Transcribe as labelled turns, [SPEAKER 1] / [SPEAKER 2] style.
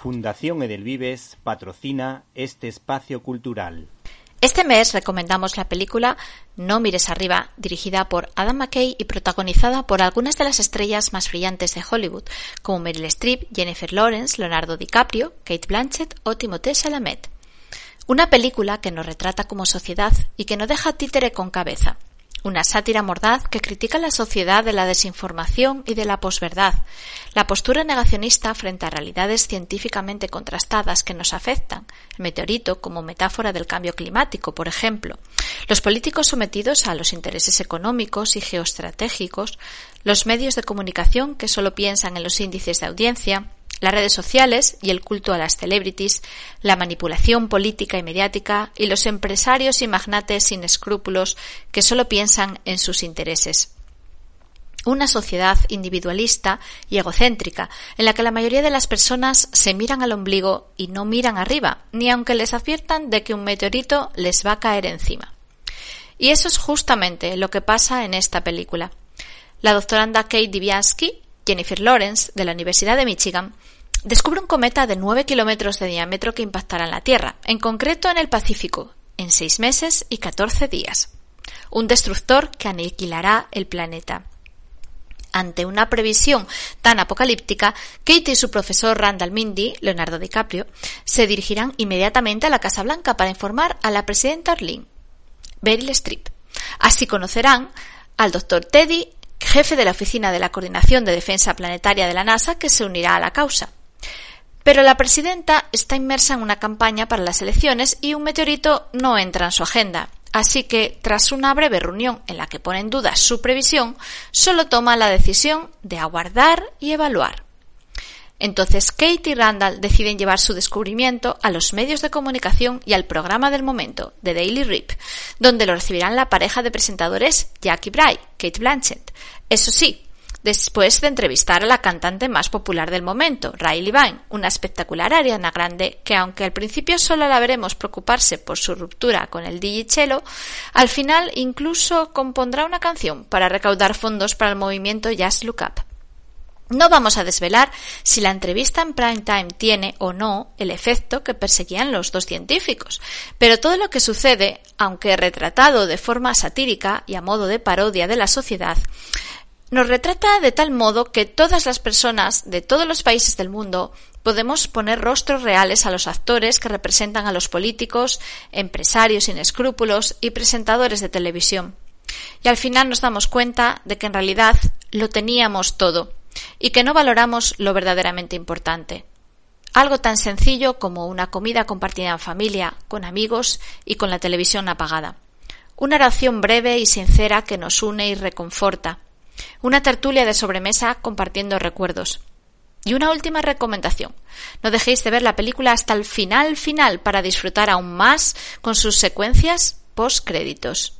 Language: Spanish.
[SPEAKER 1] Fundación Edelvives patrocina este espacio cultural.
[SPEAKER 2] Este mes recomendamos la película No mires arriba, dirigida por Adam McKay y protagonizada por algunas de las estrellas más brillantes de Hollywood, como Meryl Streep, Jennifer Lawrence, Leonardo DiCaprio, Kate Blanchett o Timothée Chalamet. Una película que nos retrata como sociedad y que no deja títere con cabeza. Una sátira mordaz que critica la sociedad de la desinformación y de la posverdad, la postura negacionista frente a realidades científicamente contrastadas que nos afectan, el meteorito como metáfora del cambio climático, por ejemplo, los políticos sometidos a los intereses económicos y geoestratégicos, los medios de comunicación que solo piensan en los índices de audiencia, las redes sociales y el culto a las celebrities, la manipulación política y mediática y los empresarios y magnates sin escrúpulos que solo piensan en sus intereses. Una sociedad individualista y egocéntrica, en la que la mayoría de las personas se miran al ombligo y no miran arriba, ni aunque les adviertan de que un meteorito les va a caer encima. Y eso es justamente lo que pasa en esta película. La doctoranda Kate Diviansky Jennifer Lawrence, de la Universidad de Michigan, descubre un cometa de 9 kilómetros de diámetro que impactará en la Tierra, en concreto en el Pacífico, en seis meses y 14 días. Un destructor que aniquilará el planeta. Ante una previsión tan apocalíptica, Kate y su profesor Randall Mindy, Leonardo DiCaprio, se dirigirán inmediatamente a la Casa Blanca para informar a la presidenta Arlene, Beryl Streep. Así conocerán al doctor Teddy jefe de la Oficina de la Coordinación de Defensa Planetaria de la NASA, que se unirá a la causa. Pero la presidenta está inmersa en una campaña para las elecciones y un meteorito no entra en su agenda. Así que, tras una breve reunión en la que pone en duda su previsión, solo toma la decisión de aguardar y evaluar. Entonces Kate y Randall deciden llevar su descubrimiento a los medios de comunicación y al programa del momento, The Daily Rip, donde lo recibirán la pareja de presentadores Jackie Bray, Kate Blanchett. Eso sí, después de entrevistar a la cantante más popular del momento, Riley Vine, una espectacular Ariana Grande que aunque al principio solo la veremos preocuparse por su ruptura con el DJ Cello, al final incluso compondrá una canción para recaudar fondos para el movimiento Jazz Look Up. No vamos a desvelar si la entrevista en prime time tiene o no el efecto que perseguían los dos científicos, pero todo lo que sucede, aunque retratado de forma satírica y a modo de parodia de la sociedad, nos retrata de tal modo que todas las personas de todos los países del mundo podemos poner rostros reales a los actores que representan a los políticos, empresarios sin escrúpulos y presentadores de televisión. Y al final nos damos cuenta de que en realidad lo teníamos todo y que no valoramos lo verdaderamente importante. Algo tan sencillo como una comida compartida en familia, con amigos y con la televisión apagada. Una oración breve y sincera que nos une y reconforta. Una tertulia de sobremesa compartiendo recuerdos. Y una última recomendación. No dejéis de ver la película hasta el final final para disfrutar aún más con sus secuencias post créditos.